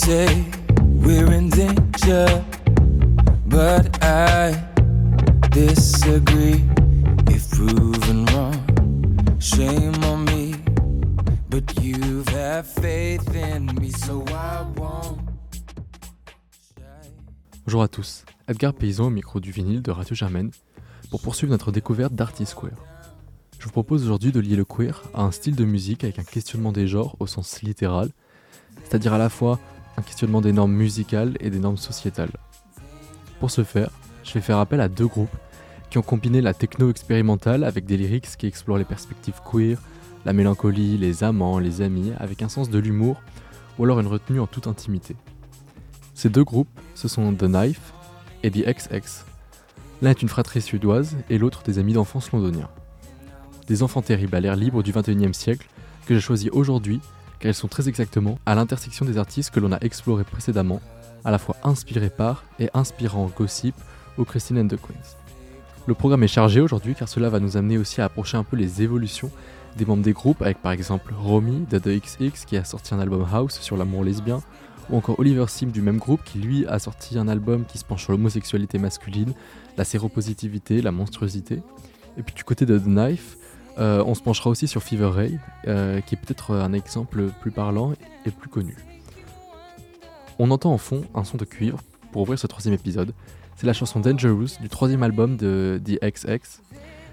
Say we're in danger, but I disagree. If proven wrong, shame on me. But faith in me, so I won't. Bonjour à tous, Edgar Paysan au micro du vinyle de Radio Germaine pour poursuivre notre découverte d'Artist Queer. Je vous propose aujourd'hui de lier le queer à un style de musique avec un questionnement des genres au sens littéral, c'est-à-dire à la fois un questionnement des normes musicales et des normes sociétales. Pour ce faire, je vais faire appel à deux groupes qui ont combiné la techno expérimentale avec des lyrics qui explorent les perspectives queer, la mélancolie, les amants, les amis, avec un sens de l'humour ou alors une retenue en toute intimité. Ces deux groupes, ce sont The Knife et The XX. L'un est une fratrie suédoise et l'autre des amis d'enfance londoniens. Des enfants terribles à l'air libre du 21e siècle que j'ai choisi aujourd'hui car ils sont très exactement à l'intersection des artistes que l'on a explorés précédemment, à la fois inspirés par et inspirant Gossip ou Christine and the Queens. Le programme est chargé aujourd'hui car cela va nous amener aussi à approcher un peu les évolutions des membres des groupes avec par exemple Romy de The XX qui a sorti un album House sur l'amour lesbien ou encore Oliver Sim du même groupe qui lui a sorti un album qui se penche sur l'homosexualité masculine, la séropositivité, la monstruosité. Et puis du côté de The Knife, euh, on se penchera aussi sur Fever Ray, euh, qui est peut-être un exemple plus parlant et plus connu. On entend en fond un son de cuivre pour ouvrir ce troisième épisode. C'est la chanson Dangerous du troisième album de The XX.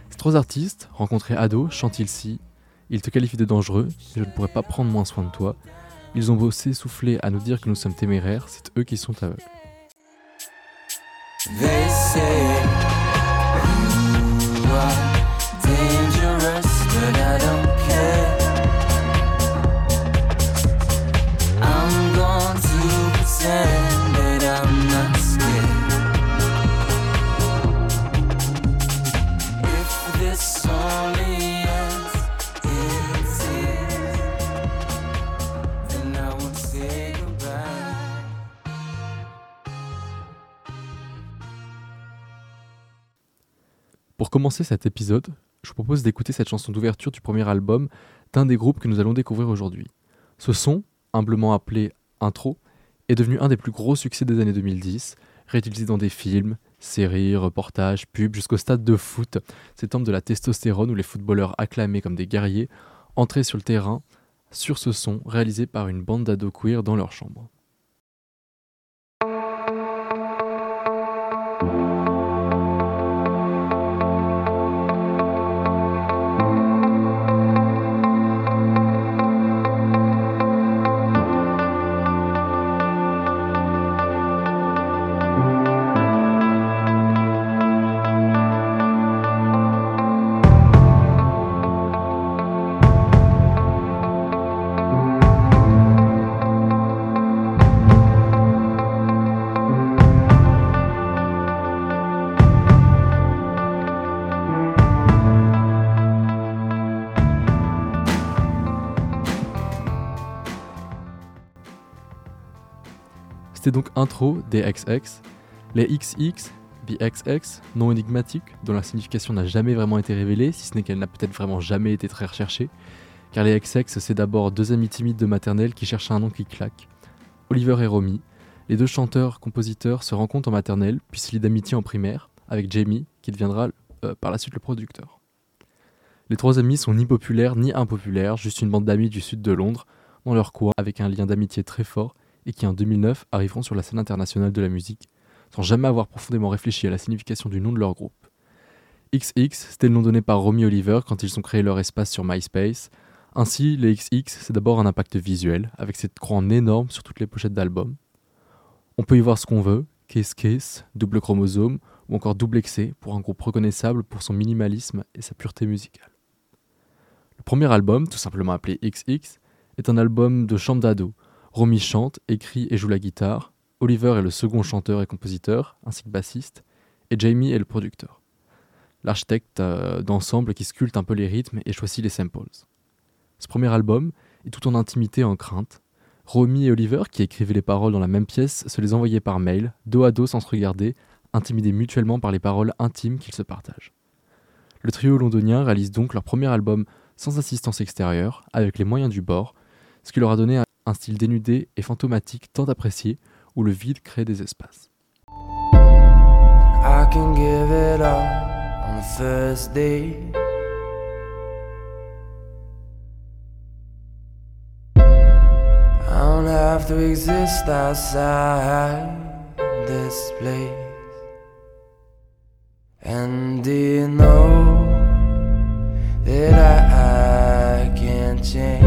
Ces trois artistes, rencontrés ados, chantent ici. Ils te qualifient de dangereux, je ne pourrais pas prendre moins soin de toi. Ils ont bossé souffler à nous dire que nous sommes téméraires, c'est eux qui sont aveugles. Pour commencer cet épisode, je vous propose d'écouter cette chanson d'ouverture du premier album d'un des groupes que nous allons découvrir aujourd'hui. Ce son, humblement appelé Intro, est devenu un des plus gros succès des années 2010, réutilisé dans des films, séries, reportages, pubs, jusqu'au stade de foot, ces temps de la testostérone où les footballeurs acclamés comme des guerriers entraient sur le terrain sur ce son réalisé par une bande d'ados queer dans leur chambre. Donc intro des XX. Les XX, XX, non énigmatiques, dont la signification n'a jamais vraiment été révélée, si ce n'est qu'elle n'a peut-être vraiment jamais été très recherchée. Car les XX, c'est d'abord deux amis timides de maternelle qui cherchent un nom qui claque. Oliver et Romy, les deux chanteurs-compositeurs se rencontrent en maternelle, puis se lient d'amitié en primaire, avec Jamie, qui deviendra euh, par la suite le producteur. Les trois amis sont ni populaires ni impopulaires, juste une bande d'amis du sud de Londres, dans leur coin, avec un lien d'amitié très fort, et qui en 2009 arriveront sur la scène internationale de la musique, sans jamais avoir profondément réfléchi à la signification du nom de leur groupe. XX, c'était le nom donné par Romy Oliver quand ils ont créé leur espace sur MySpace. Ainsi, les XX, c'est d'abord un impact visuel, avec cette croix en énorme sur toutes les pochettes d'albums. On peut y voir ce qu'on veut, Kiss Kiss, double chromosome, ou encore double excès, pour un groupe reconnaissable pour son minimalisme et sa pureté musicale. Le premier album, tout simplement appelé XX, est un album de chambre d'ado. Romy chante, écrit et joue la guitare, Oliver est le second chanteur et compositeur, ainsi que bassiste, et Jamie est le producteur. L'architecte euh, d'ensemble qui sculpte un peu les rythmes et choisit les samples. Ce premier album est tout en intimité et en crainte. Romy et Oliver, qui écrivaient les paroles dans la même pièce, se les envoyaient par mail, dos à dos sans se regarder, intimidés mutuellement par les paroles intimes qu'ils se partagent. Le trio londonien réalise donc leur premier album sans assistance extérieure, avec les moyens du bord, ce qui leur a donné un style dénudé et fantomatique tant apprécié où le vide crée des espaces. I can give it up on the first day. I don't have to exist outside this place. And do you know that I, I can't change?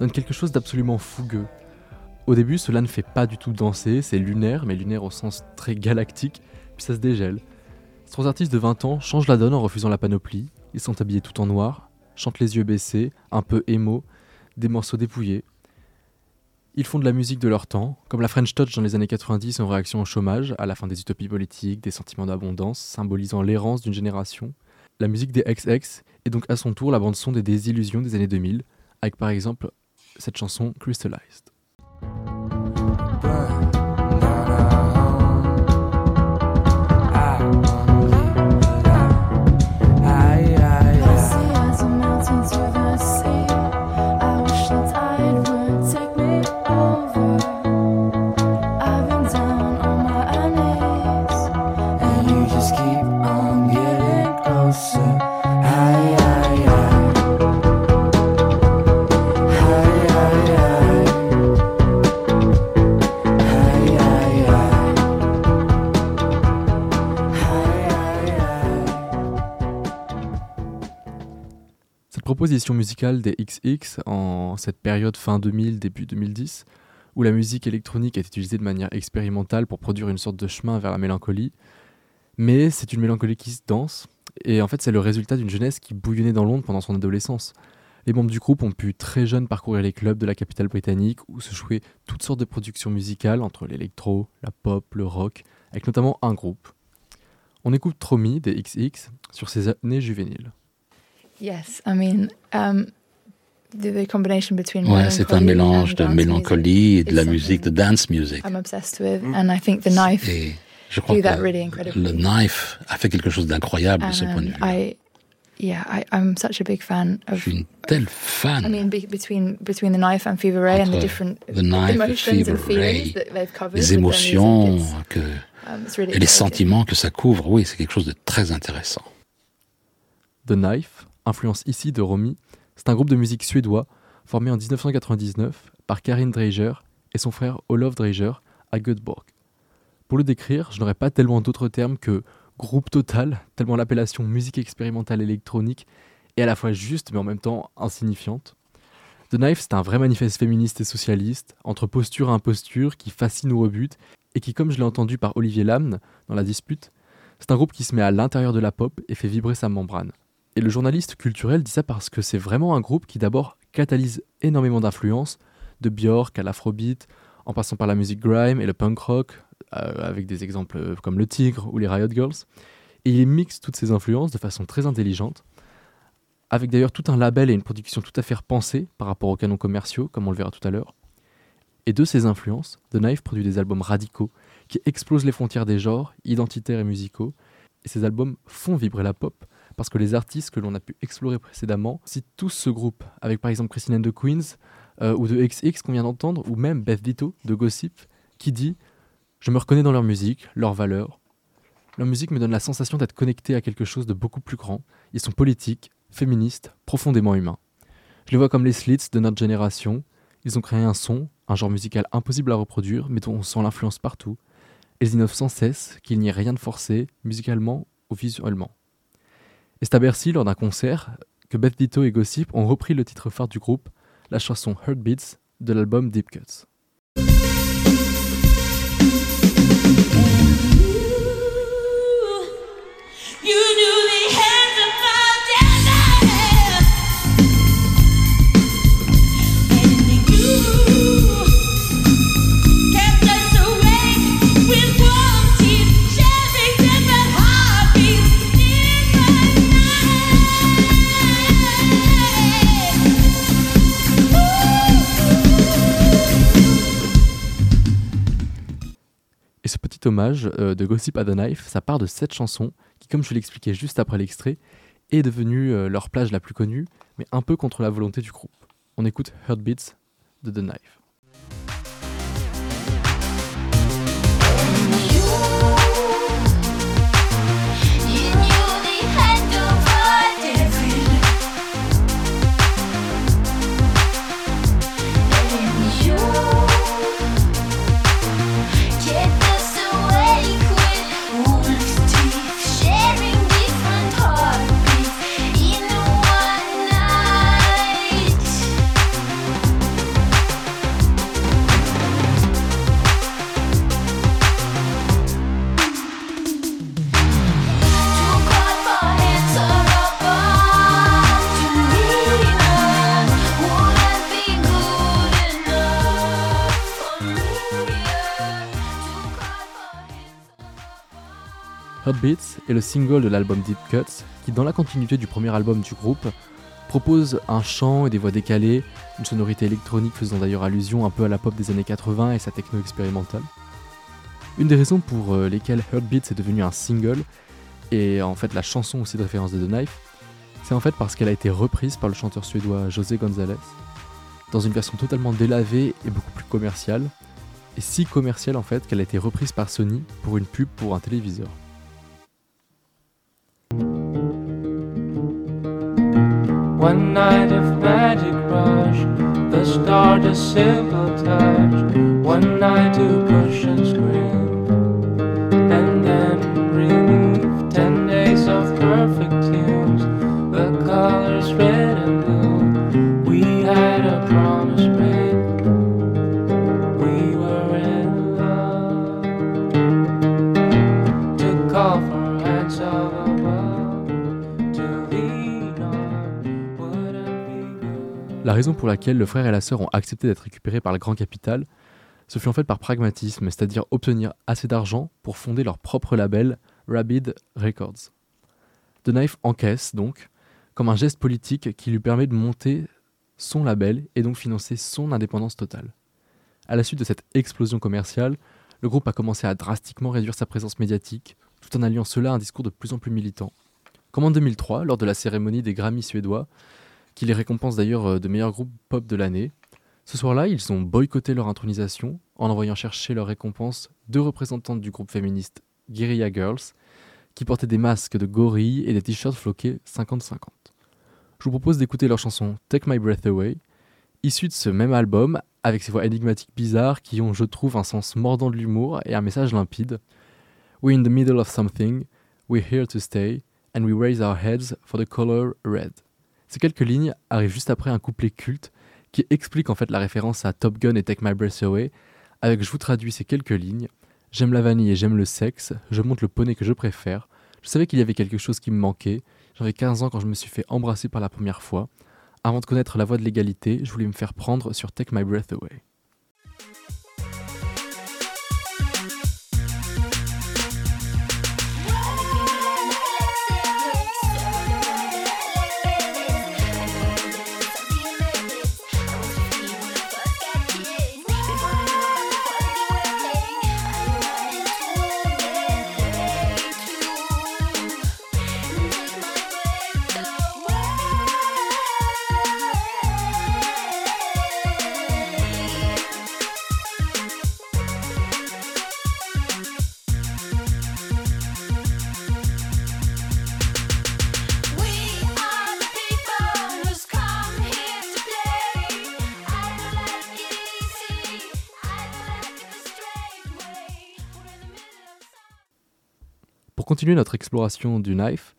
donne quelque chose d'absolument fougueux. Au début, cela ne fait pas du tout danser, c'est lunaire, mais lunaire au sens très galactique, puis ça se dégèle. Ces trois artistes de 20 ans changent la donne en refusant la panoplie, ils sont habillés tout en noir, chantent les yeux baissés, un peu émo, des morceaux dépouillés. Ils font de la musique de leur temps, comme la French Touch dans les années 90 en réaction au chômage, à la fin des utopies politiques, des sentiments d'abondance, symbolisant l'errance d'une génération. La musique des XX est donc à son tour la bande-son des désillusions des années 2000, avec par exemple cette chanson Crystallized. Proposition musicale des XX en cette période fin 2000, début 2010, où la musique électronique est utilisée de manière expérimentale pour produire une sorte de chemin vers la mélancolie, mais c'est une mélancolie qui se danse, et en fait c'est le résultat d'une jeunesse qui bouillonnait dans l'onde pendant son adolescence. Les membres du groupe ont pu très jeunes parcourir les clubs de la capitale britannique où se jouaient toutes sortes de productions musicales entre l'électro, la pop, le rock, avec notamment un groupe. On écoute Tromi des XX sur ses années juvéniles. Yes, I mean, um, the, the combination between Ouais, c'est un mélange de dance mélancolie et music de la musique, de dance music. I'm obsessed with, and I think the knife Et je crois do que that really incredibly. le Knife a fait quelque chose d'incroyable de ce point de vue. I, yeah, I, I'm such a big fan Je of. suis une telle I fan mean, be, between between the knife and Fever Ray and the different The Knife emotions and feelings Ray, that they've covered. les émotions music. que, It's, um, really et les sentiments que ça couvre. Oui, c'est quelque chose de très intéressant. The Knife, influence ici de Romy, c'est un groupe de musique suédois formé en 1999 par Karin Dreijer et son frère Olof Dreijer à Göteborg. Pour le décrire, je n'aurais pas tellement d'autres termes que groupe total, tellement l'appellation musique expérimentale électronique est à la fois juste mais en même temps insignifiante. The Knife, c'est un vrai manifeste féministe et socialiste, entre posture et imposture, qui fascine ou rebute, et qui, comme je l'ai entendu par Olivier Lamne dans la dispute, c'est un groupe qui se met à l'intérieur de la pop et fait vibrer sa membrane. Et le journaliste culturel dit ça parce que c'est vraiment un groupe qui d'abord catalyse énormément d'influences, de Björk à l'afrobeat, en passant par la musique grime et le punk rock, euh, avec des exemples euh, comme le Tigre ou les Riot Girls. Et il mixe toutes ces influences de façon très intelligente, avec d'ailleurs tout un label et une production tout à fait repensée par rapport aux canons commerciaux, comme on le verra tout à l'heure. Et de ces influences, The Knife produit des albums radicaux qui explosent les frontières des genres, identitaires et musicaux, et ces albums font vibrer la pop, parce que les artistes que l'on a pu explorer précédemment citent tous ce groupe, avec par exemple Christine the Queens, euh, ou de XX qu'on vient d'entendre, ou même Beth Ditto de Gossip, qui dit Je me reconnais dans leur musique, leurs valeurs. Leur musique me donne la sensation d'être connecté à quelque chose de beaucoup plus grand. Ils sont politiques, féministes, profondément humains. Je les vois comme les Slits de notre génération. Ils ont créé un son, un genre musical impossible à reproduire, mais dont on sent l'influence partout. Ils innovent sans cesse, qu'il n'y ait rien de forcé, musicalement ou visuellement. Et c'est à Bercy, lors d'un concert, que Beth Ditto et Gossip ont repris le titre phare du groupe, la chanson Heartbeats de l'album Deep Cuts. Strict hommage euh, de Gossip at the Knife, ça part de cette chanson qui, comme je l'expliquais juste après l'extrait, est devenue euh, leur plage la plus connue, mais un peu contre la volonté du groupe. On écoute Heartbeats de The Knife. Est le single de l'album Deep Cuts qui, dans la continuité du premier album du groupe, propose un chant et des voix décalées, une sonorité électronique faisant d'ailleurs allusion un peu à la pop des années 80 et sa techno expérimentale. Une des raisons pour euh, lesquelles Heartbeats est devenu un single, et en fait la chanson aussi de référence de The Knife, c'est en fait parce qu'elle a été reprise par le chanteur suédois José González, dans une version totalement délavée et beaucoup plus commerciale, et si commerciale en fait qu'elle a été reprise par Sony pour une pub pour un téléviseur. One night of magic rush, the start a simple touch. One night to push and scream, La raison pour laquelle le frère et la sœur ont accepté d'être récupérés par le grand capital, ce fut en fait par pragmatisme, c'est-à-dire obtenir assez d'argent pour fonder leur propre label, Rabid Records. The Knife encaisse donc, comme un geste politique qui lui permet de monter son label et donc financer son indépendance totale. À la suite de cette explosion commerciale, le groupe a commencé à drastiquement réduire sa présence médiatique, tout en alliant cela à un discours de plus en plus militant. Comme en 2003, lors de la cérémonie des Grammy suédois, qui les récompense d'ailleurs euh, de meilleurs groupes pop de l'année. Ce soir-là, ils ont boycotté leur intronisation en envoyant chercher leur récompense deux représentantes du groupe féministe Guerrilla Girls, qui portaient des masques de gorilles et des t-shirts floqués 50-50. Je vous propose d'écouter leur chanson Take My Breath Away, issue de ce même album, avec ses voix énigmatiques bizarres qui ont, je trouve, un sens mordant de l'humour et un message limpide. We're in the middle of something, we're here to stay, and we raise our heads for the color red. Ces quelques lignes arrivent juste après un couplet culte qui explique en fait la référence à Top Gun et Take My Breath Away, avec je vous traduis ces quelques lignes. J'aime la vanille et j'aime le sexe, je monte le poney que je préfère. Je savais qu'il y avait quelque chose qui me manquait. J'avais 15 ans quand je me suis fait embrasser par la première fois. Avant de connaître la voie de l'égalité, je voulais me faire prendre sur Take My Breath Away. Pour continuer notre exploration du Knife,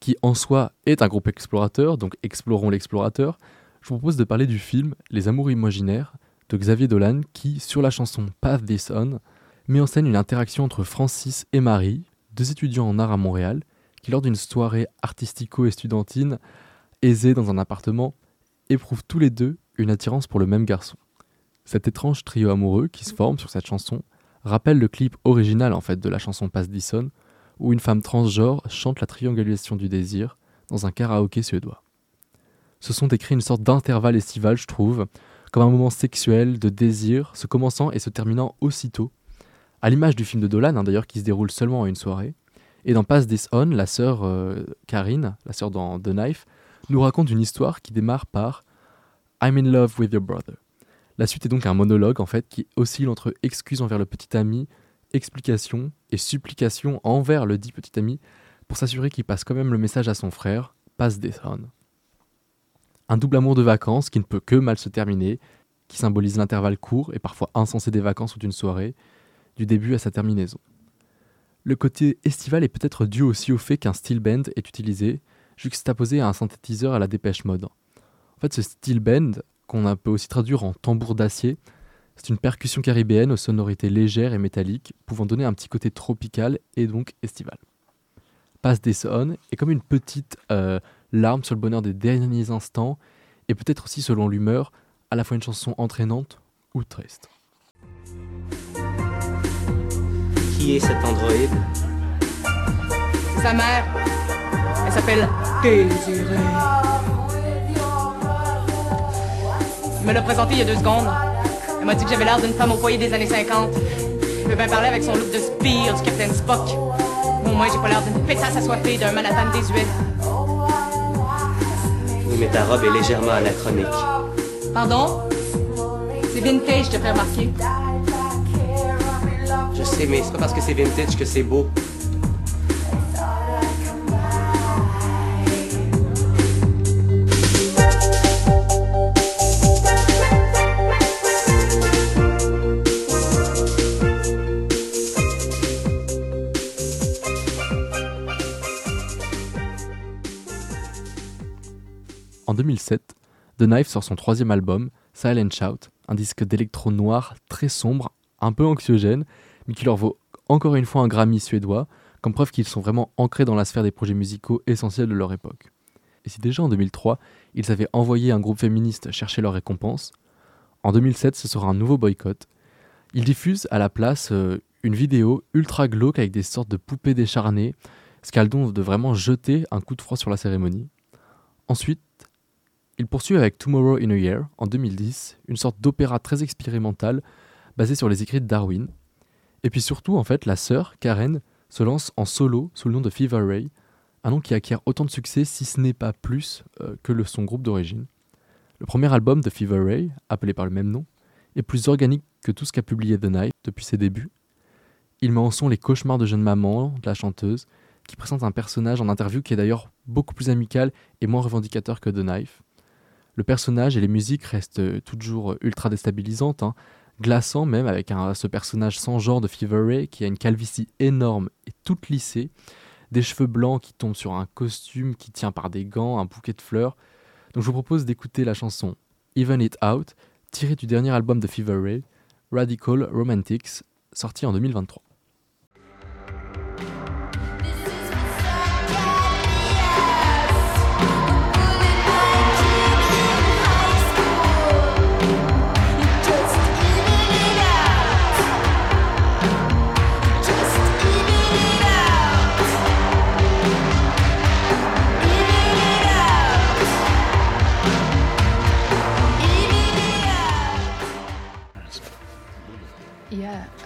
qui en soi est un groupe explorateur, donc explorons l'explorateur, je vous propose de parler du film Les Amours imaginaires de Xavier Dolan qui, sur la chanson Path This On, met en scène une interaction entre Francis et Marie, deux étudiants en art à Montréal, qui lors d'une soirée artistico-estudiantine aisée dans un appartement, éprouvent tous les deux une attirance pour le même garçon. Cet étrange trio amoureux qui se forme sur cette chanson rappelle le clip original en fait de la chanson Path This On, où une femme transgenre chante la triangulation du désir dans un karaoké suédois. Ce sont décrit une sorte d'intervalle estival, je trouve, comme un moment sexuel, de désir, se commençant et se terminant aussitôt, à l'image du film de Dolan hein, d'ailleurs qui se déroule seulement en une soirée. Et dans Pass This On, la sœur euh, Karine, la sœur dans The Knife, nous raconte une histoire qui démarre par I'm in love with your brother. La suite est donc un monologue en fait qui oscille entre excuses envers le petit ami, explications supplications envers le dit petit ami pour s'assurer qu'il passe quand même le message à son frère, Pass This On. Un double amour de vacances qui ne peut que mal se terminer, qui symbolise l'intervalle court et parfois insensé des vacances ou d'une soirée, du début à sa terminaison. Le côté estival est peut-être dû aussi au fait qu'un steel band est utilisé, juxtaposé à un synthétiseur à la dépêche mode. En fait, ce steel band, qu'on peut aussi traduire en tambour d'acier, c'est une percussion caribéenne aux sonorités légères et métalliques, pouvant donner un petit côté tropical et donc estival. Pass This On est comme une petite euh, larme sur le bonheur des derniers instants, et peut-être aussi selon l'humeur, à la fois une chanson entraînante ou triste. Qui est cet androïde? C'est sa mère. Elle s'appelle Désirée. Il me l'a présenté il y a deux secondes. Elle m'a dit que j'avais l'air d'une femme au foyer des années 50. Elle peut bien parler avec son look de spire du Captain Spock. Au moins, j'ai pas l'air d'une pétasse assoiffée d'un Manhattan désuet. Oui, mais ta robe est légèrement anachronique. Pardon? C'est vintage, je te fais remarquer. Je sais, mais c'est pas parce que c'est vintage que c'est beau. En 2007, The Knife sort son troisième album, Silent Shout, un disque d'électro noir très sombre, un peu anxiogène, mais qui leur vaut encore une fois un Grammy suédois, comme preuve qu'ils sont vraiment ancrés dans la sphère des projets musicaux essentiels de leur époque. Et si déjà en 2003, ils avaient envoyé un groupe féministe chercher leur récompense, en 2007 ce sera un nouveau boycott. Ils diffusent à la place euh, une vidéo ultra glauque avec des sortes de poupées décharnées, ce qui a le de vraiment jeter un coup de froid sur la cérémonie. Ensuite, il poursuit avec Tomorrow in a Year en 2010, une sorte d'opéra très expérimental basé sur les écrits de Darwin. Et puis surtout, en fait, la sœur, Karen, se lance en solo sous le nom de Fever Ray, un nom qui acquiert autant de succès, si ce n'est pas plus, euh, que son groupe d'origine. Le premier album de Fever Ray, appelé par le même nom, est plus organique que tout ce qu'a publié The Night depuis ses débuts. Il met en son les cauchemars de jeune maman, de la chanteuse, qui présente un personnage en interview qui est d'ailleurs beaucoup plus amical et moins revendicateur que The Knife. Le personnage et les musiques restent euh, toujours euh, ultra déstabilisantes, hein, glaçant même avec ce personnage sans genre de Fever Ray qui a une calvitie énorme et toute lissée, des cheveux blancs qui tombent sur un costume qui tient par des gants, un bouquet de fleurs. Donc je vous propose d'écouter la chanson Even It Out, tirée du dernier album de Fever Ray, Radical Romantics, sorti en 2023.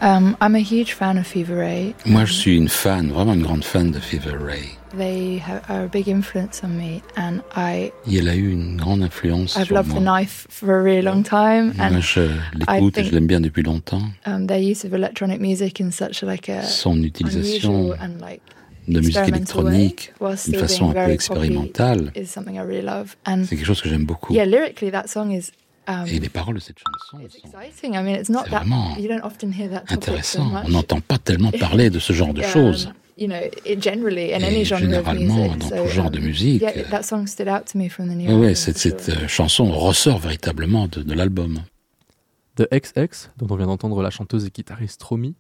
Um, I'm a huge fan of Fever Ray. Moi, je suis une fan, vraiment une grande fan de Fever Ray. They have, are a big influence on me, and I Et elle a eu une grande influence I've sur loved the moi. knife for a really long time, Moi, and je l'écoute et je think- l'aime bien depuis longtemps. um, their use of electronic music in such like a Son utilisation and like de musique électronique d'une façon un peu expérimentale, poppy is something I really love. And c'est quelque chose que j'aime beaucoup. yeah, lyrically, that song is Et les paroles de cette chanson it's sont exciting. I mean, it's not C'est that vraiment you don't often hear that topic so intéressantes. much. On n'entend pas tellement parler de ce genre de Um, choses. you know, it generally in Et any genre of généralement, music. dans tout genre um, de musique. Yeah, that song stood out to me from the new Ouais, cette, cette euh, chanson ressort véritablement de, de l'album. The XX, dont on vient d'entendre la chanteuse et guitariste Romy,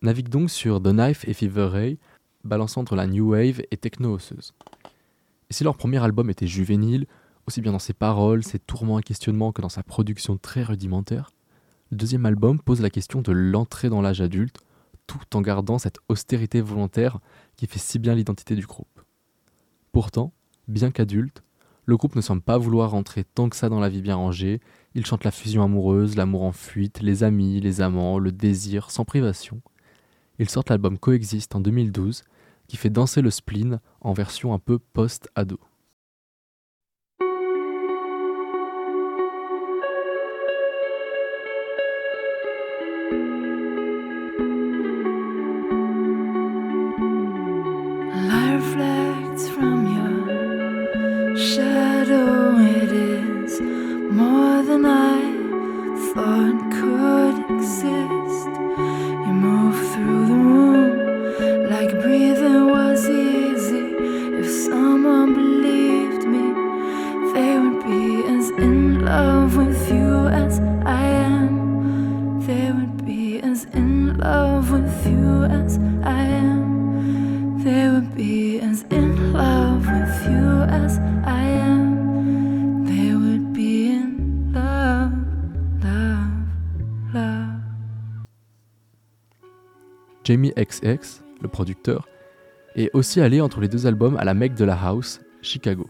navigue donc sur The Knife et Fever Ray, balançant entre la new wave et techno osseuse. Et si leur premier album était juvénile, aussi bien dans ses paroles, ses tourments et questionnements que dans sa production très rudimentaire, le deuxième album pose la question de l'entrée dans l'âge adulte, tout en gardant cette austérité volontaire qui fait si bien l'identité du groupe. Pourtant, bien qu'adulte, le groupe ne semble pas vouloir rentrer tant que ça dans la vie bien rangée, il chante la fusion amoureuse, l'amour en fuite, les amis, les amants, le désir, sans privation. Ils sortent l'album Coexist en 2012, qui fait danser le spleen en version un peu post-ado. Jamie XX, le producteur, est aussi allé entre les deux albums à la mecque de la house, Chicago.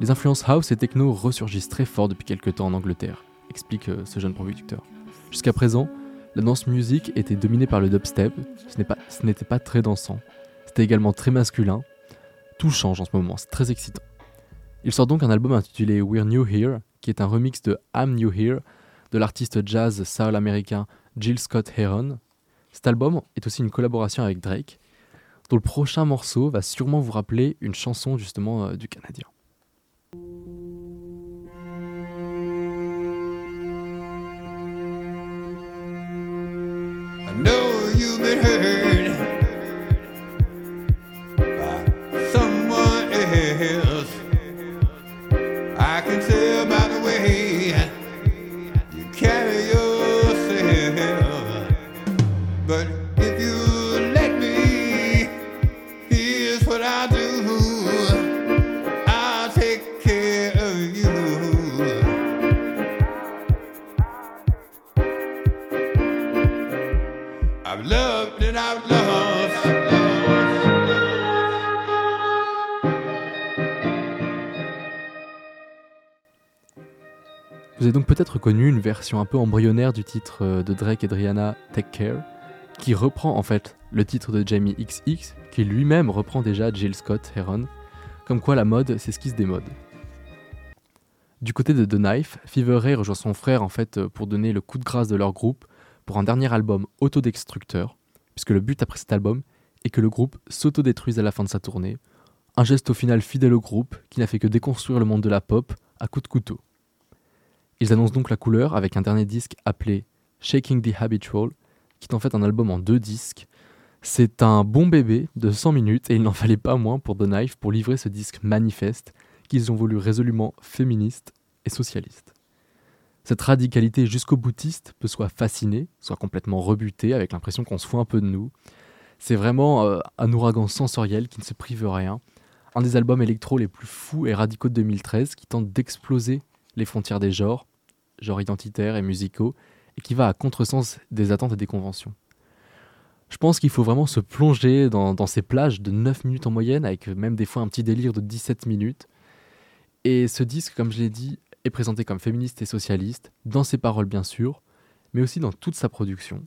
Les influences house et techno ressurgissent très fort depuis quelques temps en Angleterre, explique euh, ce jeune producteur. Jusqu'à présent, la dance music était dominée par le dubstep, ce n'était pas très dansant. C'était également très masculin. Tout change en ce moment, c'est très excitant. Il sort donc un album intitulé We're New Here, qui est un remix de I'm New Here de l'artiste jazz soul américain Jill Scott Heron. Cet album est aussi une collaboration avec Drake, dont le prochain morceau va sûrement vous rappeler une chanson justement euh, du Canadien. Vous avez donc peut-être connu une version un peu embryonnaire du titre euh, de Drake et Driana Take Care, qui reprend en fait le titre de Jamie XX, qui lui-même reprend déjà Jill Scott Heron, comme quoi la mode s'esquisse des modes. Du côté de The Knife, Fever Ray rejoint son frère en fait pour donner le coup de grâce de leur groupe pour un dernier album autodestructeur, puisque le but après cet album est que le groupe s'autodétruise à la fin de sa tournée, un geste au final fidèle au groupe qui n'a fait que déconstruire le monde de la pop à coups de couteau. Ils annoncent donc la couleur avec un dernier disque appelé Shaking the Habitual, qui est en fait un album en deux disques. C'est un bon bébé de 100 minutes et il n'en fallait pas moins pour The Knife pour livrer ce disque manifeste qu'ils ont voulu résolument féministe et socialiste. Cette radicalité jusqu'au boutiste peut soit fasciner, soit complètement rebutée avec l'impression qu'on se fout un peu de nous. C'est vraiment euh, un ouragan sensoriel qui ne se prive rien. Un des albums électro les plus fous et radicaux de 2013 qui tente d'exploser les frontières des genres, genres identitaires et musicaux, et qui va à contresens des attentes et des conventions. Je pense qu'il faut vraiment se plonger dans, dans ces plages de 9 minutes en moyenne, avec même des fois un petit délire de 17 minutes. Et ce disque, comme je l'ai dit, est présenté comme féministe et socialiste, dans ses paroles bien sûr, mais aussi dans toute sa production.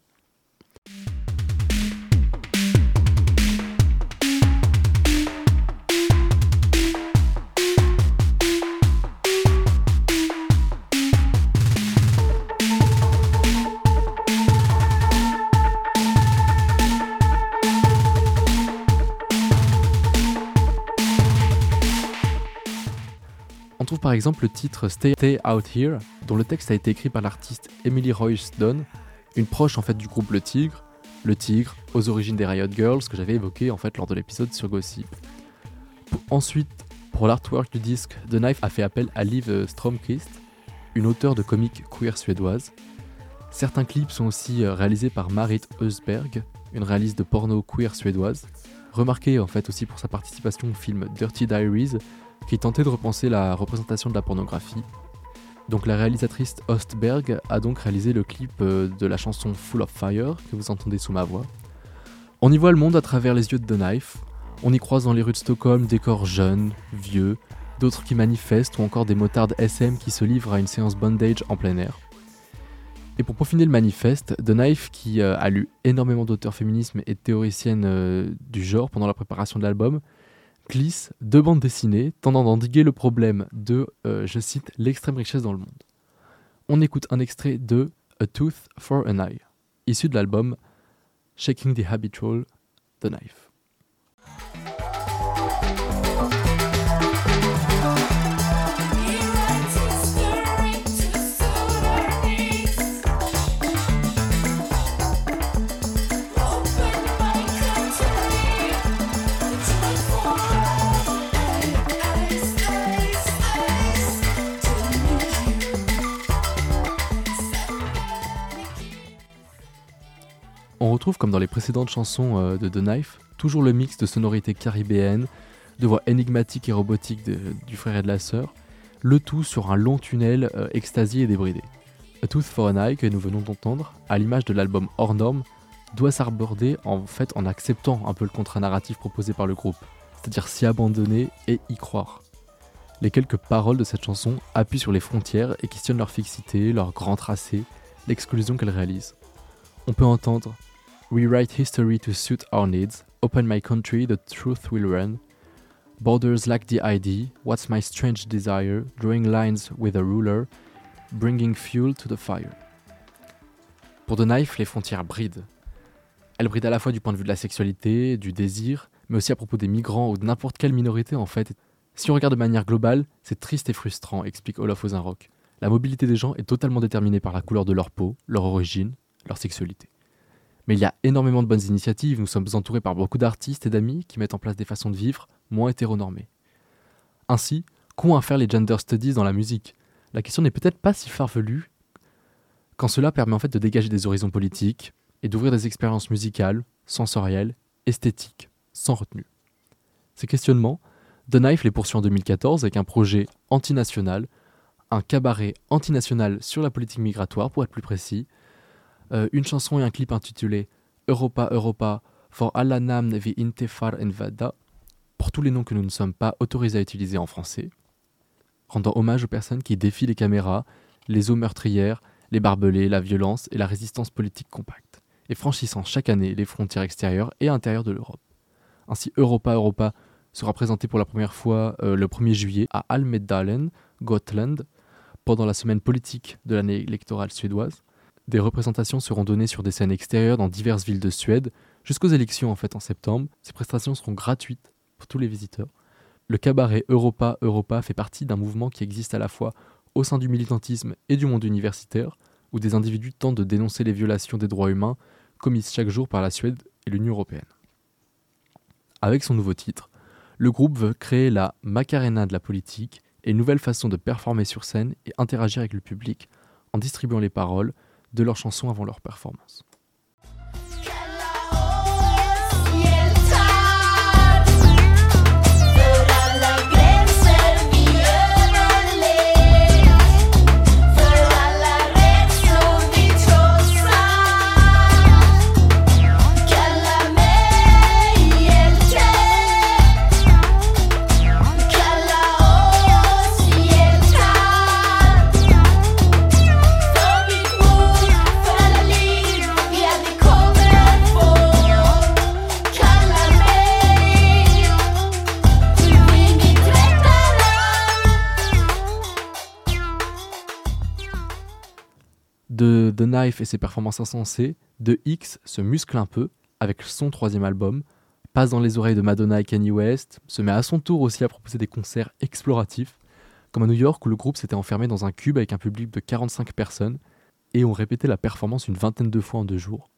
Par exemple le titre Stay, Stay Out Here, dont le texte a été écrit par l'artiste Emily Royce Dunn, une proche en fait du groupe Le Tigre, Le Tigre, aux origines des Riot Girls, que j'avais évoqué en fait lors de l'épisode sur Gossip. Ensuite, pour l'artwork du disque, The Knife a fait appel à Liv Stromquist, une auteure de comics queer suédoise. Certains clips sont aussi euh, réalisés par Marit Ösberg, une réaliste de porno queer suédoise, remarquée en fait aussi pour sa participation au film Dirty Diaries, qui tentait de repenser la représentation de la pornographie. Donc la réalisatrice Ostberg a donc réalisé le clip euh, de la chanson Full of Fire que vous entendez sous ma voix. On y voit le monde à travers les yeux de The Knife. On y croise dans les rues de Stockholm des corps jeunes, vieux, d'autres qui manifestent ou encore des motards SM qui se livrent à une séance bondage en plein air. Et pour peaufiner le manifeste, The Knife, qui euh, a lu énormément d'auteurs féminismes et de théoriciennes euh, du genre pendant la préparation de l'album, glisse deux bandes dessinées tendant d'endiguer le problème de, euh, je cite, l'extrême richesse dans le monde. On écoute un extrait de A Tooth for an Eye, issu de l'album Shaking the Habitual, The Knife. Retrouve, comme dans les précédentes chansons euh, de The Knife, toujours le mix de sonorités caribéennes, de voix énigmatiques et robotiques du frère et de la sœur, le tout sur un long tunnel euh, extasié et débridé. A Tooth for an Eye, que nous venons d'entendre, à l'image de l'album Hors Norme, doit s'aborder en fait en acceptant un peu le contrat narratif proposé par le groupe, c'est-à-dire s'y abandonner et y croire. Les quelques paroles de cette chanson appuient sur les frontières et questionnent leur fixité, leur grand tracé, l'exclusion qu'elles réalisent. On peut entendre Rewrite history to suit our needs. Open my country, the truth will run. Borders lack the ID. What's my strange desire? Drawing lines with a ruler. Bringing fuel to the fire. Pour The Knife, les frontières brident. Elles brident à la fois du point de vue de la sexualité, du désir, mais aussi à propos des migrants ou de n'importe quelle minorité en fait. Si on regarde de manière globale, c'est triste et frustrant, explique Olaf Ozenrock. La mobilité des gens est totalement déterminée par la couleur de leur peau, leur origine, leur sexualité. Mais il y a énormément de bonnes initiatives, nous sommes entourés par beaucoup d'artistes et d'amis qui mettent en place des façons de vivre moins hétéronormées. Ainsi, qu'ont à faire les gender studies dans la musique? La question n'est peut-être pas si farfelue quand cela permet en fait de dégager des horizons politiques et d'ouvrir des expériences musicales, sensorielles, esthétiques, sans retenue. Ces questionnements, The Knife les poursuit en 2014 avec un projet antinational, un cabaret antinational sur la politique migratoire pour être plus précis, euh, une chanson et un clip intitulé Europa Europa for Allah Nam vi Intefar Envada, pour tous les noms que nous ne sommes pas autorisés à utiliser en français, rendant hommage aux personnes qui défient les caméras, les eaux meurtrières, les barbelés, la violence et la résistance politique compacte, et franchissant chaque année les frontières extérieures et intérieures de l'Europe. Ainsi, Europa Europa sera présenté pour la première fois euh, le 1er juillet à Almedalen, Gotland, pendant la semaine politique de l'année électorale suédoise. Des représentations seront données sur des scènes extérieures dans diverses villes de Suède, jusqu'aux élections en fait en septembre. Ces prestations seront gratuites pour tous les visiteurs. Le cabaret Europa Europa fait partie d'un mouvement qui existe à la fois au sein du militantisme et du monde universitaire, où des individus tentent de dénoncer les violations des droits humains commises chaque jour par la Suède et l'Union européenne. Avec son nouveau titre, le groupe veut créer la Macarena de la politique et une nouvelle façon de performer sur scène et interagir avec le public en distribuant les paroles de leurs chansons avant leur performance. De et ses performances insensées, The X se muscle un peu avec son troisième album, passe dans les oreilles de Madonna et Kanye West, se met à son tour aussi à proposer des concerts exploratifs, comme à New York où le groupe s'était enfermé dans un cube avec un public de 45 personnes et ont répété la performance une vingtaine de fois en deux jours.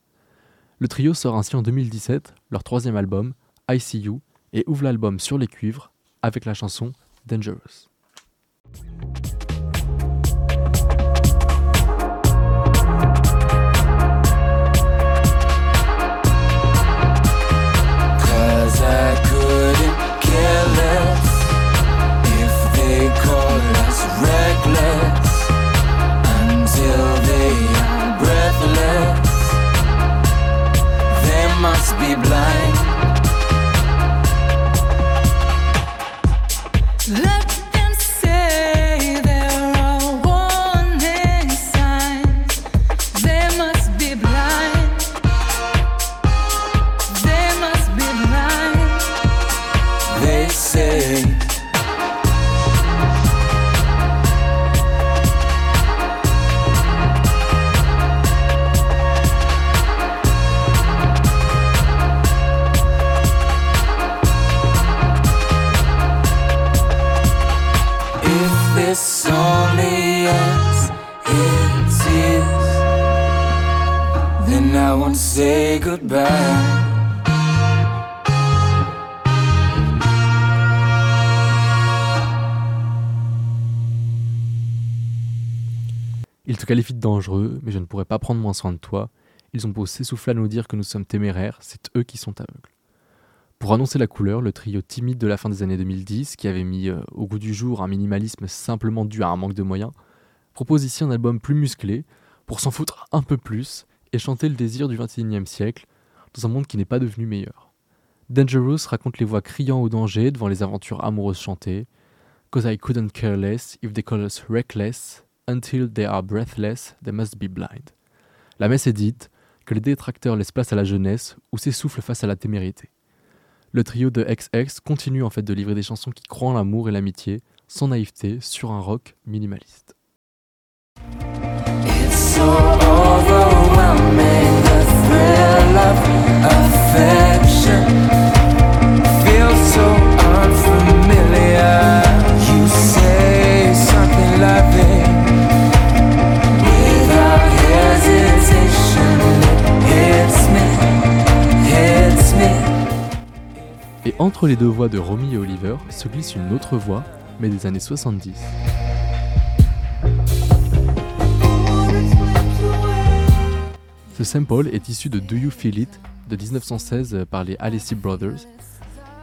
Le trio sort ainsi en 2017 leur troisième album, I See You, et ouvre l'album sur les cuivres avec la chanson Dangerous. Mais je ne pourrais pas prendre moins soin de toi. Ils ont beau s'essouffler à nous dire que nous sommes téméraires, c'est eux qui sont aveugles. Pour annoncer la couleur, le trio timide de la fin des années 2010, qui avait mis euh, au goût du jour un minimalisme simplement dû à un manque de moyens, propose ici un album plus musclé, pour s'en foutre un peu plus et chanter le désir du XXIe siècle, dans un monde qui n'est pas devenu meilleur. Dangerous raconte les voix criant au danger devant les aventures amoureuses chantées. Cause I couldn't care less if they call us reckless, until they are breathless, they must be blind. La messe est dite, que les détracteurs laissent place à la jeunesse ou s'essoufflent face à la témérité. Le trio de XX continue en fait de livrer des chansons qui croient en l'amour et l'amitié, sans naïveté, sur un rock minimaliste. Et entre les deux voix de Romy et Oliver se glisse une autre voix, mais des années 70. Ce sample est issu de Do You Feel It de 1916 par les Alessi Brothers,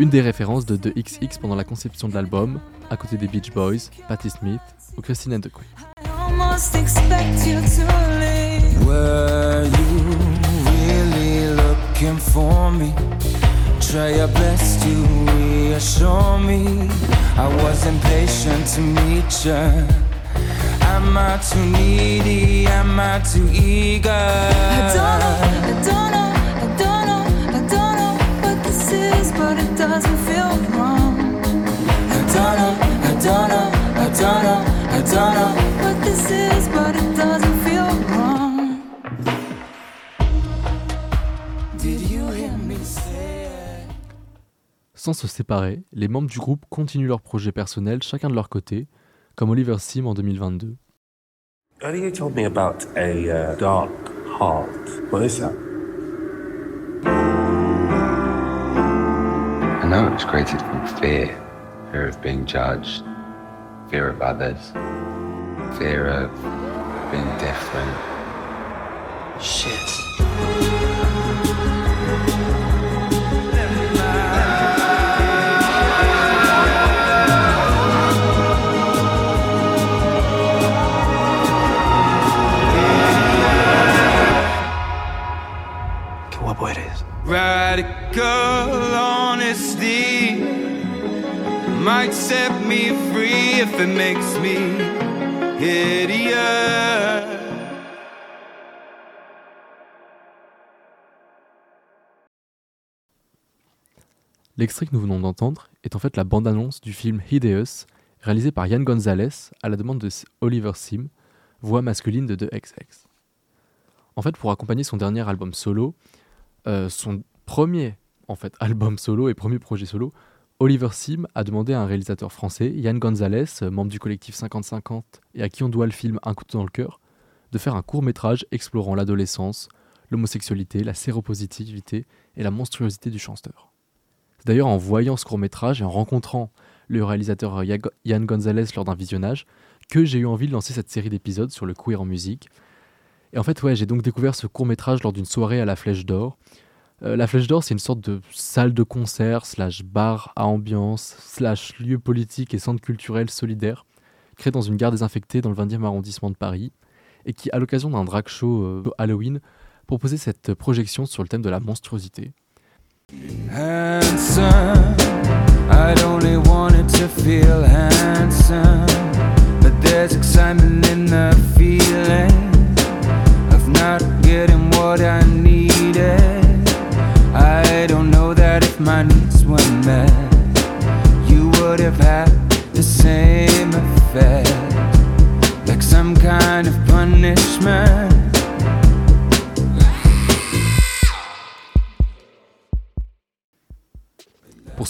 une des références de The XX pendant la conception de l'album, à côté des Beach Boys, Patti Smith ou Christine and the Queen. Try your best to reassure me. I was impatient to meet you. Am I too needy? Am I too eager? I don't know, I don't know, I don't know, I don't know what this is, but it doesn't feel wrong. I don't know, I don't know, I don't know, I don't know. What this is, but it doesn't Sans se séparer, les membres du groupe continuent leurs projets personnels chacun de leur côté, comme Oliver Sim en 2022. Earlier you told me about a uh, dark heart. What is that? I know it was created from fear fear of being judged, fear of others, fear of being different. Shit. Radical honesty might set me free if it makes me idiot. L'extrait que nous venons d'entendre est en fait la bande-annonce du film Hideous, réalisé par Yann Gonzalez à la demande de Oliver Sim, voix masculine de 2XX. En fait, pour accompagner son dernier album solo, euh, son premier en fait album solo et premier projet solo, Oliver Sim a demandé à un réalisateur français, Yann Gonzalez, membre du collectif 50-50 et à qui on doit le film Un couteau dans le cœur, de faire un court métrage explorant l'adolescence, l'homosexualité, la séropositivité et la monstruosité du chanteur. C'est d'ailleurs en voyant ce court métrage et en rencontrant le réalisateur Yann Gonzalez lors d'un visionnage que j'ai eu envie de lancer cette série d'épisodes sur le queer en musique. Et en fait, ouais, j'ai donc découvert ce court métrage lors d'une soirée à la Flèche d'Or. Euh, la Flèche d'Or, c'est une sorte de salle de concert, slash bar à ambiance, slash lieu politique et centre culturel solidaire, créé dans une gare désinfectée dans le 20e arrondissement de Paris, et qui, à l'occasion d'un drag show euh, Halloween, proposait cette projection sur le thème de la monstruosité.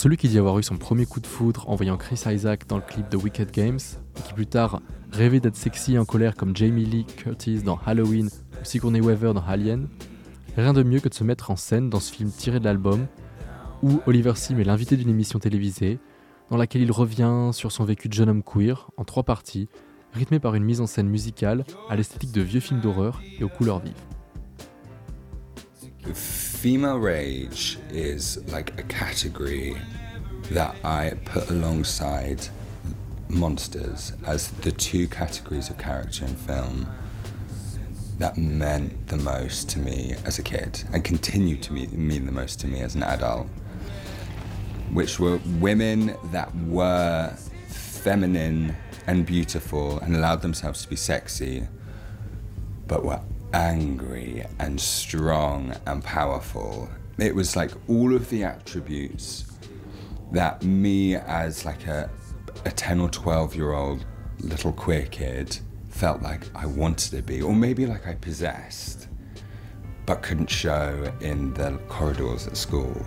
Celui qui dit avoir eu son premier coup de foudre en voyant Chris Isaac dans le clip de Wicked Games, et qui plus tard rêvait d'être sexy et en colère comme Jamie Lee Curtis dans Halloween ou Sigourney Weaver dans Alien, Rien de mieux que de se mettre en scène dans ce film tiré de l'album, où Oliver Sim est l'invité d'une émission télévisée, dans laquelle il revient sur son vécu de jeune homme queer, en trois parties, rythmé par une mise en scène musicale à l'esthétique de vieux films d'horreur et aux couleurs vives. Female rage is like a category that I put alongside monsters as the two categories of character in film that meant the most to me as a kid and continue to mean the most to me as an adult, which were women that were feminine and beautiful and allowed themselves to be sexy, but were angry and strong and powerful. It was like all of the attributes that me as like a, a 10 or 12 year old little queer kid felt like I wanted to be, or maybe like I possessed, but couldn't show in the corridors at school.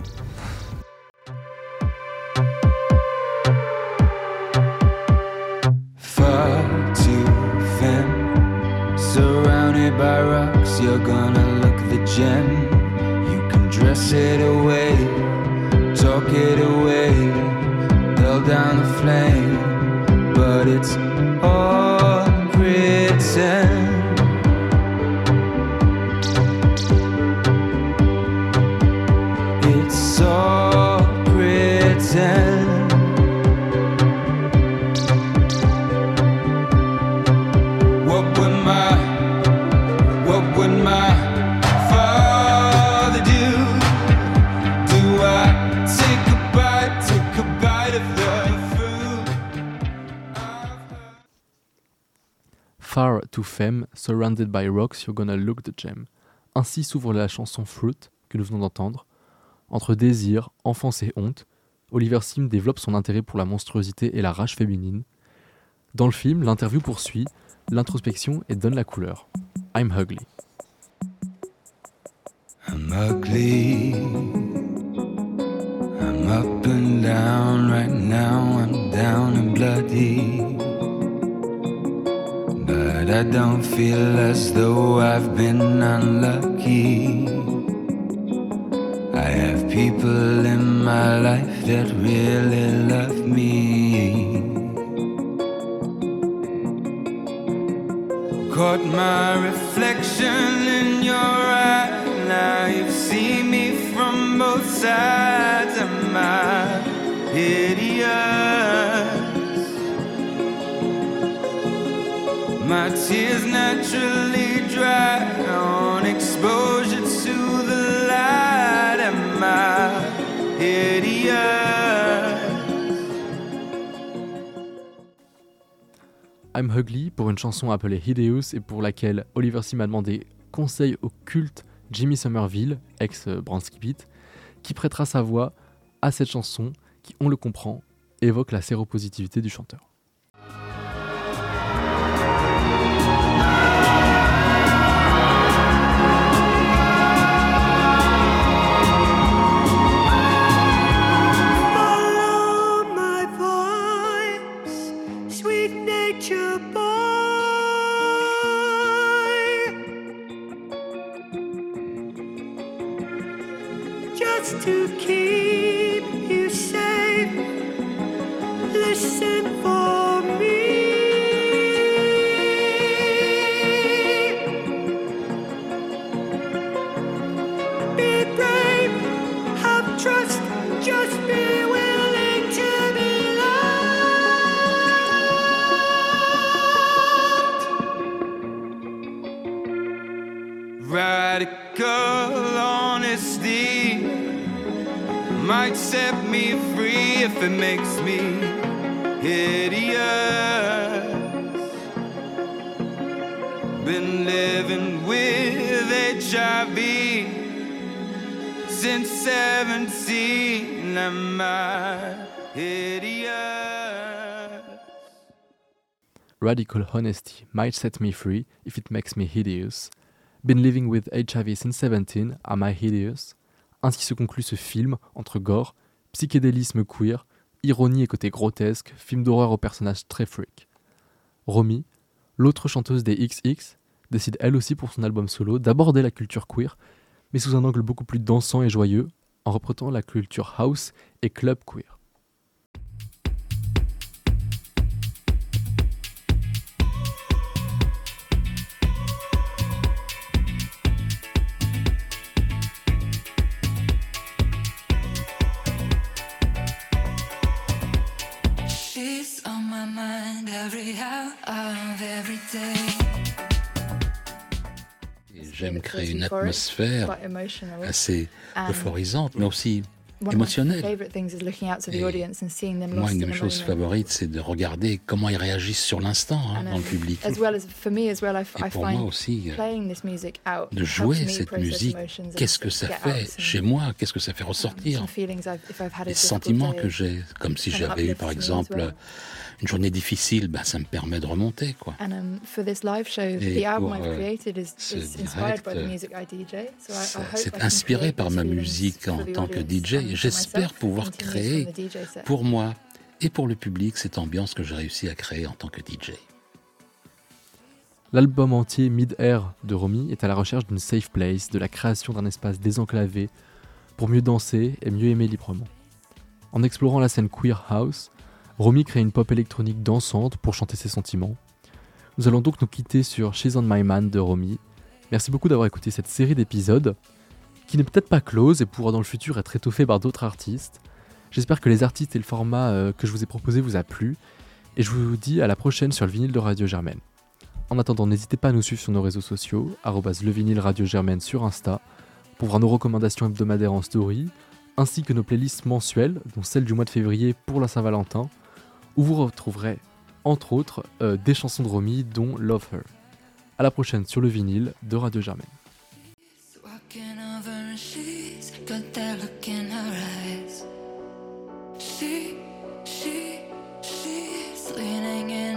You're gonna look the gem. You can dress it away, to Femme, Surrounded by Rocks, You're Gonna Look the Gem. Ainsi s'ouvre la chanson Fruit que nous venons d'entendre. Entre désir, enfance et honte, Oliver Sim développe son intérêt pour la monstruosité et la rage féminine. Dans le film, l'interview poursuit l'introspection et donne la couleur. I'm ugly. I'm ugly. I'm up and down right now. I'm down and bloody. But I don't feel as though I've been unlucky. I have people in my life that really love me. Caught my reflection in your eye. Now you've seen me from both sides. Am I hideous? My tears naturally dry on exposure to the light. I'm Ugly pour une chanson appelée Hideous et pour laquelle Oliver Sim a demandé conseil au culte Jimmy Somerville, ex-Bransky Beat, qui prêtera sa voix à cette chanson qui, on le comprend, évoque la séropositivité du chanteur. Radical honesty might set me free if it makes me hideous. Been living with HIV since 17, am I hideous? Ainsi se conclut ce film entre gore, psychédélisme queer, ironie et côté grotesque, film d'horreur aux personnages très freak. Romy, l'autre chanteuse des XX, décide elle aussi pour son album solo d'aborder la culture queer, mais sous un angle beaucoup plus dansant et joyeux, en reprenant la culture house et club queer. Atmosphère assez And euphorisante, mais aussi Them Moi, une de mes choses favorites, c'est de regarder comment ils réagissent sur l'instant hein, dans le public. As well as for me as well, I, f- Et pour moi aussi, euh, playing this music out de jouer cette musique, qu'est-ce que ça fait chez moi, qu'est-ce que ça fait ressortir, les sentiments que j'ai, comme si j'avais eu par exemple une journée difficile, ben, ça me permet de remonter. Quoi. Um, for this live show, Et the album pour, euh, created is, ce is inspired by the direct, music I DJ. So I, I Ça- hope I C'est inspiré par ma musique en tant que DJ et j'espère pouvoir créer pour moi et pour le public cette ambiance que j'ai réussi à créer en tant que DJ. L'album entier Mid-Air de Romy est à la recherche d'une safe place, de la création d'un espace désenclavé pour mieux danser et mieux aimer librement. En explorant la scène queer house, Romy crée une pop électronique dansante pour chanter ses sentiments. Nous allons donc nous quitter sur She's on My Man de Romy. Merci beaucoup d'avoir écouté cette série d'épisodes, qui n'est peut-être pas close et pourra dans le futur être étoffée par d'autres artistes. J'espère que les artistes et le format euh, que je vous ai proposé vous a plu, et je vous dis à la prochaine sur le vinyle de Radio Germaine. En attendant, n'hésitez pas à nous suivre sur nos réseaux sociaux, le Germaine sur Insta, pour voir nos recommandations hebdomadaires en story, ainsi que nos playlists mensuelles, dont celle du mois de février pour la Saint-Valentin, où vous retrouverez, entre autres, euh, des chansons de Romy, dont Love Her. A la prochaine sur le vinyle de Radio Germaine. Walking over and she's got that look in her eyes. She, she, she's leaning in.